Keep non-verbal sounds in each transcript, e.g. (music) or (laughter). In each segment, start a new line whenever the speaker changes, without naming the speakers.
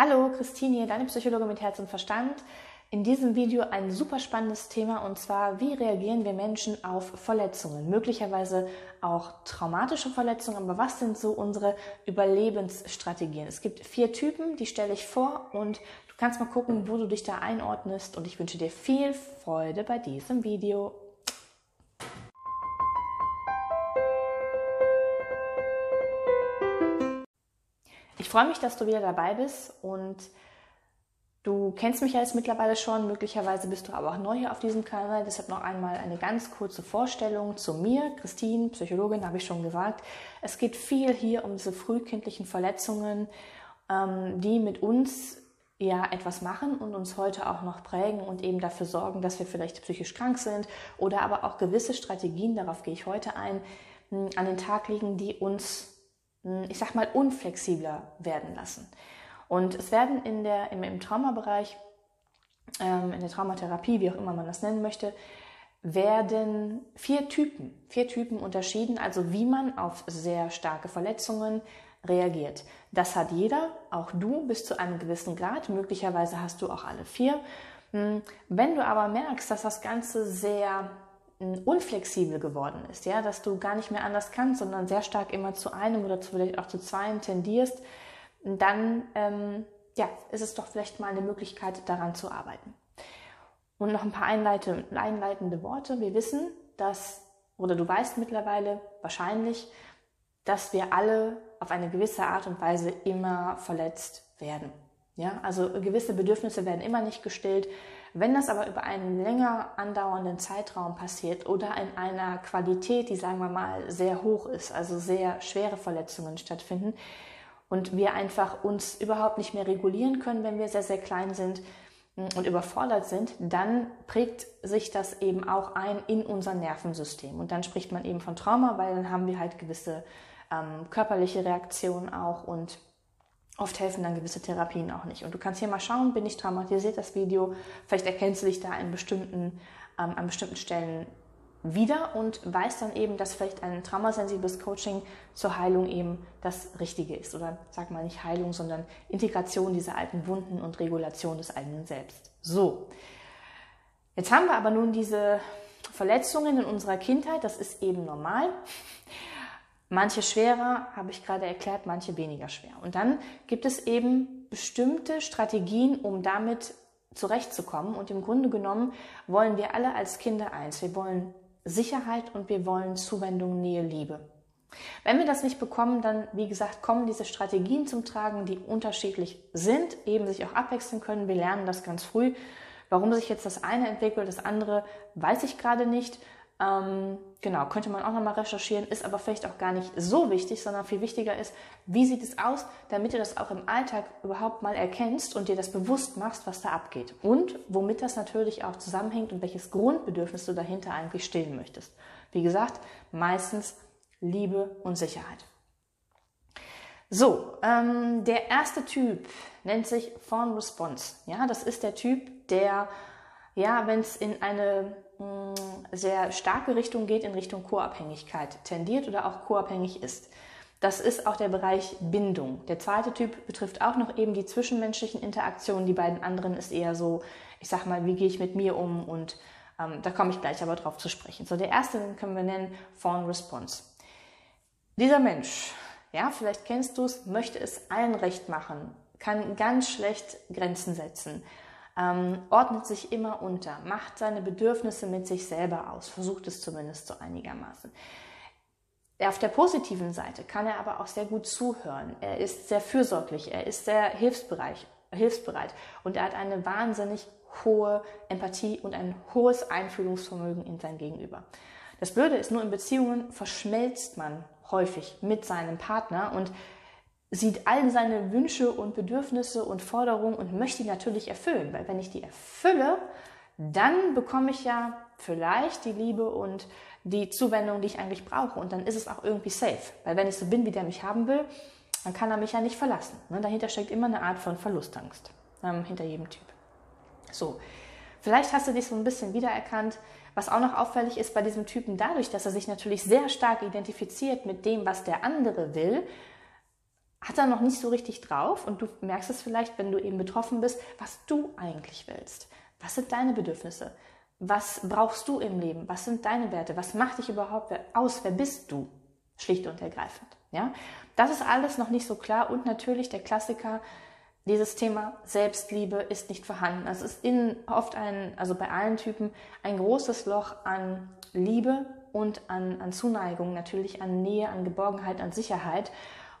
Hallo, Christine hier, deine Psychologe mit Herz und Verstand. In diesem Video ein super spannendes Thema und zwar, wie reagieren wir Menschen auf Verletzungen? Möglicherweise auch traumatische Verletzungen, aber was sind so unsere Überlebensstrategien? Es gibt vier Typen, die stelle ich vor und du kannst mal gucken, wo du dich da einordnest und ich wünsche dir viel Freude bei diesem Video. Ich freue mich, dass du wieder dabei bist und du kennst mich ja jetzt mittlerweile schon. Möglicherweise bist du aber auch neu hier auf diesem Kanal. Deshalb noch einmal eine ganz kurze Vorstellung zu mir. Christine, Psychologin, habe ich schon gesagt. Es geht viel hier um diese frühkindlichen Verletzungen, ähm, die mit uns ja etwas machen und uns heute auch noch prägen und eben dafür sorgen, dass wir vielleicht psychisch krank sind oder aber auch gewisse Strategien, darauf gehe ich heute ein, an den Tag legen, die uns hm, ich sag mal, unflexibler werden lassen. Und es werden in der, im, im Traumabereich, ähm, in der Traumatherapie, wie auch immer man das nennen möchte, werden vier Typen, vier Typen unterschieden, also wie man auf sehr starke Verletzungen reagiert. Das hat jeder, auch du bis zu einem gewissen Grad. Möglicherweise hast du auch alle vier. Hm, wenn du aber merkst, dass das Ganze sehr unflexibel geworden ist, ja, dass du gar nicht mehr anders kannst, sondern sehr stark immer zu einem oder zu, vielleicht auch zu zweien tendierst, dann ähm, ja, ist es doch vielleicht mal eine Möglichkeit, daran zu arbeiten. Und noch ein paar einleitende, einleitende Worte. Wir wissen, dass, oder du weißt mittlerweile wahrscheinlich, dass wir alle auf eine gewisse Art und Weise immer verletzt werden. Ja, also gewisse Bedürfnisse werden immer nicht gestillt. Wenn das aber über einen länger andauernden Zeitraum passiert oder in einer Qualität, die sagen wir mal sehr hoch ist, also sehr schwere Verletzungen stattfinden und wir einfach uns überhaupt nicht mehr regulieren können, wenn wir sehr, sehr klein sind und überfordert sind, dann prägt sich das eben auch ein in unser Nervensystem. Und dann spricht man eben von Trauma, weil dann haben wir halt gewisse ähm, körperliche Reaktionen auch und Oft helfen dann gewisse Therapien auch nicht. Und du kannst hier mal schauen, bin ich traumatisiert, das Video. Vielleicht erkennst du dich da in bestimmten, ähm, an bestimmten Stellen wieder und weißt dann eben, dass vielleicht ein traumasensibles Coaching zur Heilung eben das Richtige ist. Oder sag mal nicht Heilung, sondern Integration dieser alten Wunden und Regulation des eigenen Selbst. So. Jetzt haben wir aber nun diese Verletzungen in unserer Kindheit. Das ist eben normal. Manche schwerer, habe ich gerade erklärt, manche weniger schwer. Und dann gibt es eben bestimmte Strategien, um damit zurechtzukommen. Und im Grunde genommen wollen wir alle als Kinder eins. Wir wollen Sicherheit und wir wollen Zuwendung, Nähe, Liebe. Wenn wir das nicht bekommen, dann, wie gesagt, kommen diese Strategien zum Tragen, die unterschiedlich sind, eben sich auch abwechseln können. Wir lernen das ganz früh. Warum sich jetzt das eine entwickelt, das andere, weiß ich gerade nicht. Ähm, genau, könnte man auch nochmal recherchieren, ist aber vielleicht auch gar nicht so wichtig, sondern viel wichtiger ist, wie sieht es aus, damit du das auch im Alltag überhaupt mal erkennst und dir das bewusst machst, was da abgeht. Und womit das natürlich auch zusammenhängt und welches Grundbedürfnis du dahinter eigentlich stillen möchtest. Wie gesagt, meistens Liebe und Sicherheit. So, ähm, der erste Typ nennt sich Fawn Response. Ja, das ist der Typ, der, ja, wenn es in eine Mm, sehr starke Richtung geht, in Richtung Co-Abhängigkeit tendiert oder auch co-abhängig ist. Das ist auch der Bereich Bindung. Der zweite Typ betrifft auch noch eben die zwischenmenschlichen Interaktionen. Die beiden anderen ist eher so, ich sag mal, wie gehe ich mit mir um und ähm, da komme ich gleich aber drauf zu sprechen. So, der erste können wir nennen Fawn Response. Dieser Mensch, ja, vielleicht kennst du es, möchte es allen recht machen, kann ganz schlecht Grenzen setzen, ähm, ordnet sich immer unter, macht seine Bedürfnisse mit sich selber aus, versucht es zumindest so einigermaßen. Auf der positiven Seite kann er aber auch sehr gut zuhören. Er ist sehr fürsorglich, er ist sehr hilfsbereit, hilfsbereit und er hat eine wahnsinnig hohe Empathie und ein hohes Einfühlungsvermögen in sein Gegenüber. Das Blöde ist nur in Beziehungen verschmelzt man häufig mit seinem Partner und sieht all seine Wünsche und Bedürfnisse und Forderungen und möchte die natürlich erfüllen. Weil wenn ich die erfülle, dann bekomme ich ja vielleicht die Liebe und die Zuwendung, die ich eigentlich brauche. Und dann ist es auch irgendwie safe. Weil wenn ich so bin, wie der mich haben will, dann kann er mich ja nicht verlassen. Ne? Dahinter steckt immer eine Art von Verlustangst. Ähm, hinter jedem Typ. So. Vielleicht hast du dich so ein bisschen wiedererkannt. Was auch noch auffällig ist bei diesem Typen, dadurch, dass er sich natürlich sehr stark identifiziert mit dem, was der andere will, hat er noch nicht so richtig drauf und du merkst es vielleicht, wenn du eben betroffen bist, was du eigentlich willst. Was sind deine Bedürfnisse? Was brauchst du im Leben? Was sind deine Werte? Was macht dich überhaupt aus? Wer bist du? Schlicht und ergreifend. Ja, das ist alles noch nicht so klar und natürlich der Klassiker, dieses Thema Selbstliebe ist nicht vorhanden. Es ist in oft ein, also bei allen Typen, ein großes Loch an Liebe und an, an Zuneigung, natürlich an Nähe, an Geborgenheit, an Sicherheit.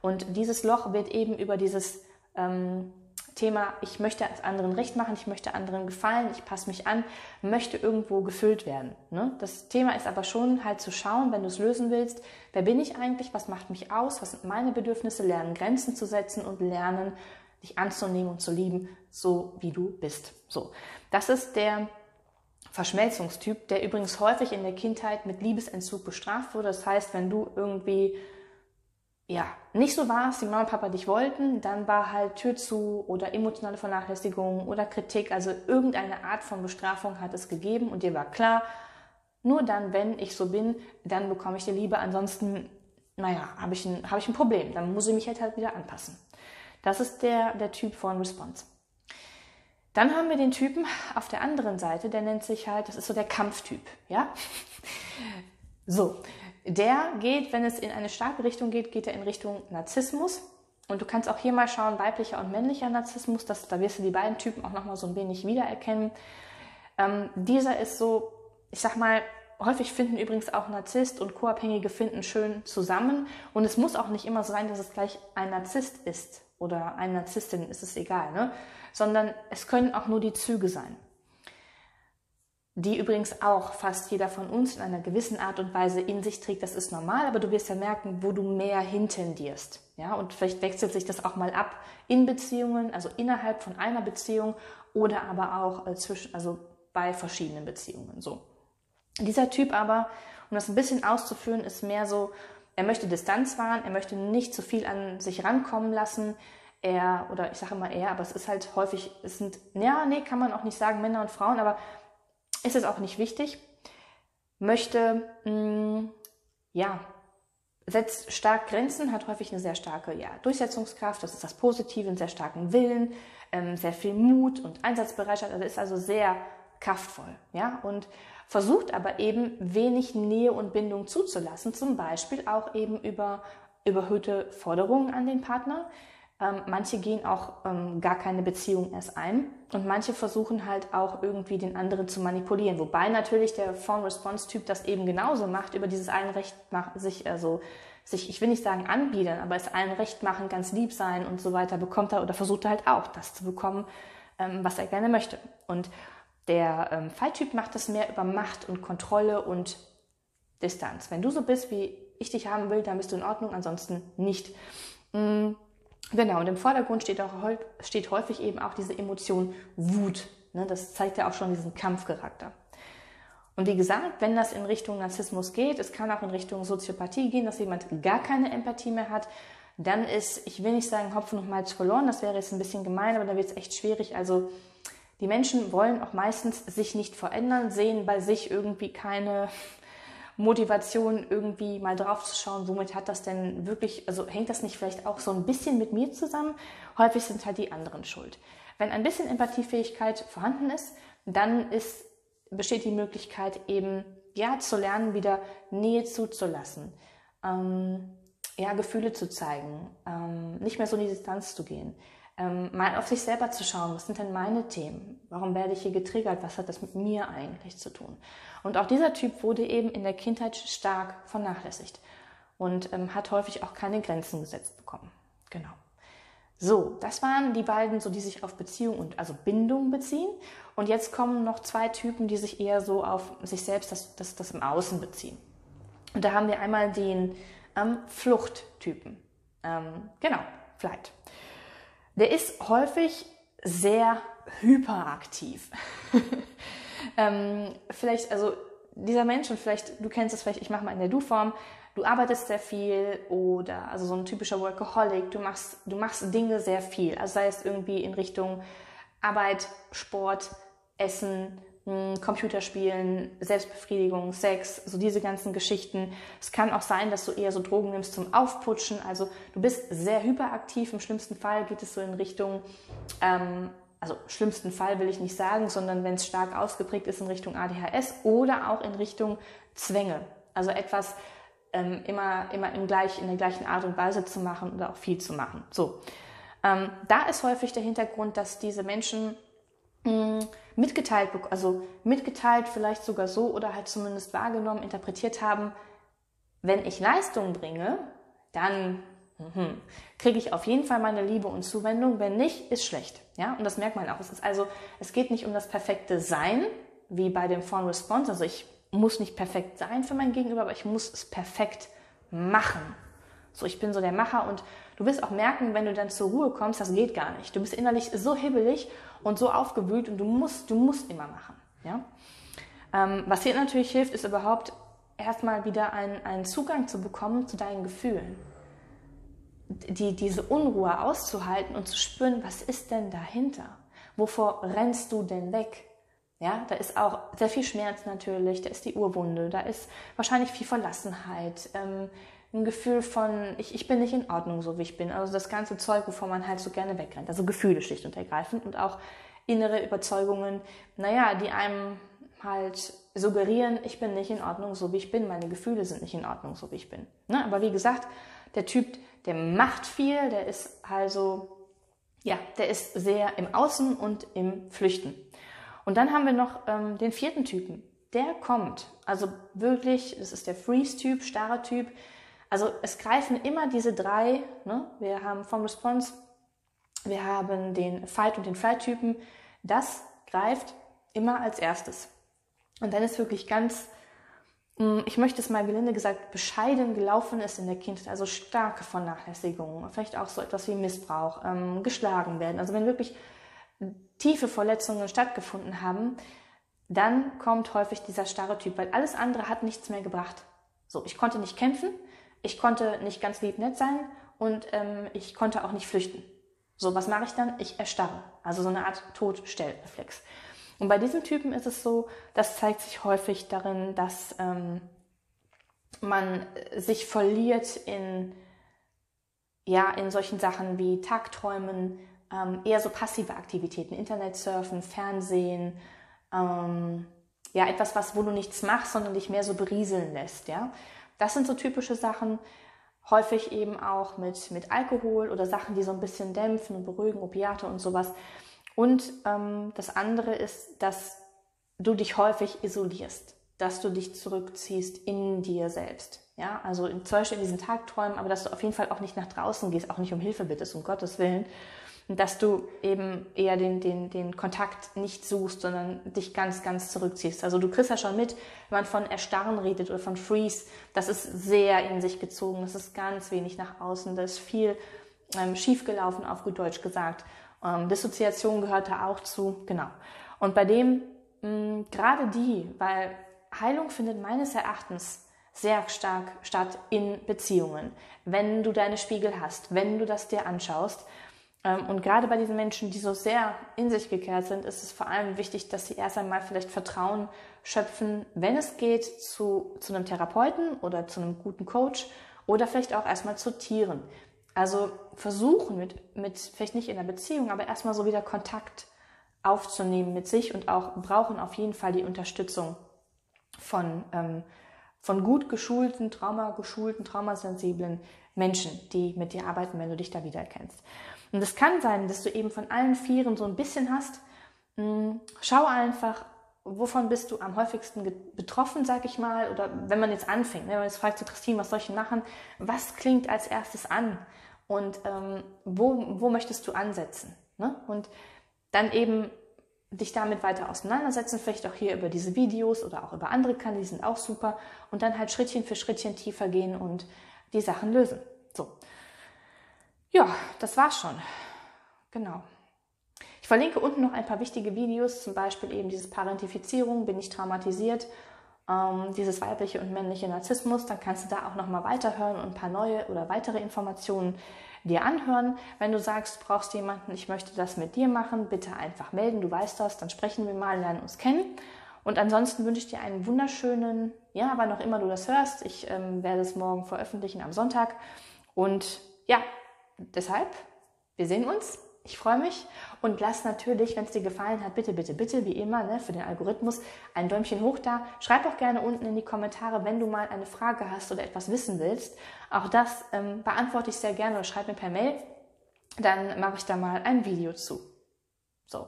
Und dieses Loch wird eben über dieses ähm, Thema, ich möchte es anderen recht machen, ich möchte anderen gefallen, ich passe mich an, möchte irgendwo gefüllt werden. Ne? Das Thema ist aber schon halt zu schauen, wenn du es lösen willst, wer bin ich eigentlich, was macht mich aus, was sind meine Bedürfnisse, lernen Grenzen zu setzen und lernen, dich anzunehmen und zu lieben, so wie du bist. So, das ist der Verschmelzungstyp, der übrigens häufig in der Kindheit mit Liebesentzug bestraft wurde. Das heißt, wenn du irgendwie ja, nicht so warst, wie Mama und Papa dich wollten, dann war halt Tür zu oder emotionale Vernachlässigung oder Kritik, also irgendeine Art von Bestrafung hat es gegeben und dir war klar, nur dann, wenn ich so bin, dann bekomme ich die Liebe, ansonsten, naja, habe ich, ein, hab ich ein Problem, dann muss ich mich halt, halt wieder anpassen. Das ist der, der Typ von Response. Dann haben wir den Typen auf der anderen Seite, der nennt sich halt, das ist so der Kampftyp, ja? (laughs) So, der geht, wenn es in eine starke Richtung geht, geht er in Richtung Narzissmus. Und du kannst auch hier mal schauen, weiblicher und männlicher Narzissmus, das, da wirst du die beiden Typen auch nochmal so ein wenig wiedererkennen. Ähm, dieser ist so, ich sag mal, häufig finden übrigens auch Narzisst und Co-Abhängige finden schön zusammen. Und es muss auch nicht immer so sein, dass es gleich ein Narzisst ist oder eine Narzisstin, ist es egal, ne? sondern es können auch nur die Züge sein die übrigens auch fast jeder von uns in einer gewissen Art und Weise in sich trägt. Das ist normal, aber du wirst ja merken, wo du mehr hintendierst. Ja, und vielleicht wechselt sich das auch mal ab in Beziehungen, also innerhalb von einer Beziehung oder aber auch äh, zwischen, also bei verschiedenen Beziehungen. So. Dieser Typ aber, um das ein bisschen auszuführen, ist mehr so, er möchte Distanz wahren, er möchte nicht zu viel an sich rankommen lassen. Er, oder ich sage immer er, aber es ist halt häufig, es sind, ja, nee, kann man auch nicht sagen, Männer und Frauen, aber ist es auch nicht wichtig, möchte, mh, mm, ja, setzt stark Grenzen, hat häufig eine sehr starke ja, Durchsetzungskraft, das ist das Positive, einen sehr starken Willen, ähm, sehr viel Mut und Einsatzbereitschaft, also ist also sehr kraftvoll, ja, und versucht aber eben wenig Nähe und Bindung zuzulassen, zum Beispiel auch eben über überhöhte Forderungen an den Partner, ähm, manche gehen auch ähm, gar keine Beziehung erst ein und manche versuchen halt auch irgendwie den anderen zu manipulieren. Wobei natürlich der Phone-Response-Typ das eben genauso macht, über dieses allen Recht sich, also sich, ich will nicht sagen anbiedern, aber es allen Recht machen, ganz lieb sein und so weiter, bekommt er oder versucht er halt auch das zu bekommen, ähm, was er gerne möchte. Und der ähm, Falltyp macht das mehr über Macht und Kontrolle und Distanz. Wenn du so bist, wie ich dich haben will, dann bist du in Ordnung, ansonsten nicht. Mhm Genau, und im Vordergrund steht, auch, steht häufig eben auch diese Emotion Wut. Ne? Das zeigt ja auch schon diesen Kampfcharakter. Und wie gesagt, wenn das in Richtung Narzissmus geht, es kann auch in Richtung Soziopathie gehen, dass jemand gar keine Empathie mehr hat, dann ist, ich will nicht sagen Hopfen und Malz verloren, das wäre jetzt ein bisschen gemein, aber da wird es echt schwierig. Also die Menschen wollen auch meistens sich nicht verändern, sehen bei sich irgendwie keine Motivation, irgendwie mal drauf zu schauen, womit hat das denn wirklich, also hängt das nicht vielleicht auch so ein bisschen mit mir zusammen? Häufig sind halt die anderen schuld. Wenn ein bisschen Empathiefähigkeit vorhanden ist, dann ist, besteht die Möglichkeit eben, ja, zu lernen, wieder Nähe zuzulassen, ähm, ja, Gefühle zu zeigen, ähm, nicht mehr so in die Distanz zu gehen, ähm, mal auf sich selber zu schauen, was sind denn meine Themen? Warum werde ich hier getriggert? Was hat das mit mir eigentlich zu tun? Und auch dieser Typ wurde eben in der Kindheit stark vernachlässigt und ähm, hat häufig auch keine Grenzen gesetzt bekommen. Genau. So, das waren die beiden, so die sich auf Beziehung und also Bindung beziehen. Und jetzt kommen noch zwei Typen, die sich eher so auf sich selbst, das, das, das im Außen beziehen. Und da haben wir einmal den ähm, Fluchttypen. Ähm, genau, Flight. Der ist häufig sehr hyperaktiv. (laughs) ähm, vielleicht, also dieser Mensch, und vielleicht, du kennst es vielleicht, ich mache mal in der Du-Form, du arbeitest sehr viel oder also so ein typischer Workaholic, du machst, du machst Dinge sehr viel. Also sei es irgendwie in Richtung Arbeit, Sport, Essen, Computerspielen, Selbstbefriedigung, Sex, so diese ganzen Geschichten. Es kann auch sein, dass du eher so Drogen nimmst zum Aufputschen. Also du bist sehr hyperaktiv. Im schlimmsten Fall geht es so in Richtung, ähm, also schlimmsten Fall will ich nicht sagen, sondern wenn es stark ausgeprägt ist in Richtung ADHS oder auch in Richtung Zwänge. Also etwas ähm, immer, immer im gleich, in der gleichen Art und Weise zu machen oder auch viel zu machen. So. Ähm, da ist häufig der Hintergrund, dass diese Menschen mh, hm, mitgeteilt, also mitgeteilt vielleicht sogar so oder halt zumindest wahrgenommen, interpretiert haben, wenn ich Leistung bringe, dann mhm, kriege ich auf jeden Fall meine Liebe und Zuwendung. Wenn nicht, ist schlecht. Ja, und das merkt man auch. Es ist also, es geht nicht um das perfekte Sein, wie bei dem Phone Response. Also ich muss nicht perfekt sein für mein Gegenüber, aber ich muss es perfekt machen. So, ich bin so der Macher und du wirst auch merken, wenn du dann zur Ruhe kommst, das geht gar nicht. Du bist innerlich so hibbelig und so aufgewühlt und du musst, du musst immer machen. Ja? Ähm, was hier natürlich hilft, ist überhaupt erstmal wieder einen, einen Zugang zu bekommen zu deinen Gefühlen. Die, diese Unruhe auszuhalten und zu spüren, was ist denn dahinter? Wovor rennst du denn weg? Ja, da ist auch sehr viel Schmerz natürlich, da ist die Urwunde, da ist wahrscheinlich viel Verlassenheit, ähm, ein Gefühl von, ich, ich bin nicht in Ordnung, so wie ich bin. Also das ganze Zeug, wovor man halt so gerne wegrennt. Also Gefühle schlicht und ergreifend und auch innere Überzeugungen, naja, die einem halt suggerieren, ich bin nicht in Ordnung, so wie ich bin. Meine Gefühle sind nicht in Ordnung, so wie ich bin. Ne? Aber wie gesagt, der Typ, der macht viel, der ist also, ja, der ist sehr im Außen und im Flüchten. Und dann haben wir noch ähm, den vierten Typen. Der kommt, also wirklich, das ist der Freeze-Typ, starrer Typ, also es greifen immer diese drei, ne? wir haben vom Response, wir haben den Fight und den Flight-Typen, das greift immer als erstes. Und dann ist wirklich ganz, hm, ich möchte es mal gelinde gesagt, bescheiden gelaufen ist in der Kindheit, also starke Vernachlässigung, vielleicht auch so etwas wie Missbrauch, ähm, geschlagen werden. Also wenn wirklich tiefe Verletzungen stattgefunden haben, dann kommt häufig dieser starre Typ, weil alles andere hat nichts mehr gebracht. So, ich konnte nicht kämpfen, ich konnte nicht ganz lieb nett sein und ähm, ich konnte auch nicht flüchten. So, was mache ich dann? Ich erstarre. Also so eine Art Todstellreflex. Und bei diesen Typen ist es so, das zeigt sich häufig darin, dass ähm, man sich verliert in, ja, in solchen Sachen wie Tagträumen, ähm, eher so passive Aktivitäten, Internet surfen, Fernsehen, ähm, ja, etwas, was, wo du nichts machst, sondern dich mehr so berieseln lässt, ja. Das sind so typische Sachen, häufig eben auch mit, mit Alkohol oder Sachen, die so ein bisschen dämpfen und beruhigen, Opiate und sowas. Und ähm, das andere ist, dass du dich häufig isolierst, dass du dich zurückziehst in dir selbst. Ja, also zum Beispiel in diesen Tagträumen, aber dass du auf jeden Fall auch nicht nach draußen gehst, auch nicht um Hilfe bittest, um Gottes Willen, dass du eben eher den, den, den Kontakt nicht suchst, sondern dich ganz, ganz zurückziehst. Also du kriegst ja schon mit, wenn man von Erstarren redet oder von Freeze, das ist sehr in sich gezogen, das ist ganz wenig nach außen, da ist viel ähm, schiefgelaufen, auf gut Deutsch gesagt. Ähm, Dissoziation gehört da auch zu, genau. Und bei dem, mh, gerade die, weil Heilung findet meines Erachtens sehr stark statt in Beziehungen. Wenn du deine Spiegel hast, wenn du das dir anschaust, und gerade bei diesen Menschen, die so sehr in sich gekehrt sind, ist es vor allem wichtig, dass sie erst einmal vielleicht Vertrauen schöpfen, wenn es geht, zu, zu einem Therapeuten oder zu einem guten Coach oder vielleicht auch erstmal zu Tieren. Also versuchen mit, mit vielleicht nicht in einer Beziehung, aber erstmal so wieder Kontakt aufzunehmen mit sich und auch brauchen auf jeden Fall die Unterstützung von, ähm, von gut geschulten, traumageschulten, traumasensiblen Menschen, die mit dir arbeiten, wenn du dich da wiedererkennst. Und es kann sein, dass du eben von allen Vieren so ein bisschen hast. Hm, schau einfach, wovon bist du am häufigsten betroffen, sag ich mal, oder wenn man jetzt anfängt, ne, wenn man jetzt fragt, so Christine, was soll ich machen, was klingt als erstes an und ähm, wo, wo möchtest du ansetzen? Ne? Und dann eben dich damit weiter auseinandersetzen, vielleicht auch hier über diese Videos oder auch über andere Kanäle, die sind auch super und dann halt Schrittchen für Schrittchen tiefer gehen und die Sachen lösen. So. Ja, das war's schon. Genau. Ich verlinke unten noch ein paar wichtige Videos, zum Beispiel eben dieses Parentifizierung, bin ich traumatisiert, ähm, dieses weibliche und männliche Narzissmus. Dann kannst du da auch nochmal weiterhören und ein paar neue oder weitere Informationen dir anhören. Wenn du sagst, brauchst jemanden, ich möchte das mit dir machen, bitte einfach melden. Du weißt das, dann sprechen wir mal, lernen uns kennen. Und ansonsten wünsche ich dir einen wunderschönen, ja, wann auch immer du das hörst. Ich ähm, werde es morgen veröffentlichen am Sonntag. Und ja, deshalb, wir sehen uns. Ich freue mich und lass natürlich, wenn es dir gefallen hat, bitte, bitte, bitte, wie immer, ne, für den Algorithmus ein Däumchen hoch da. Schreib auch gerne unten in die Kommentare, wenn du mal eine Frage hast oder etwas wissen willst. Auch das ähm, beantworte ich sehr gerne oder schreib mir per Mail. Dann mache ich da mal ein Video zu. So,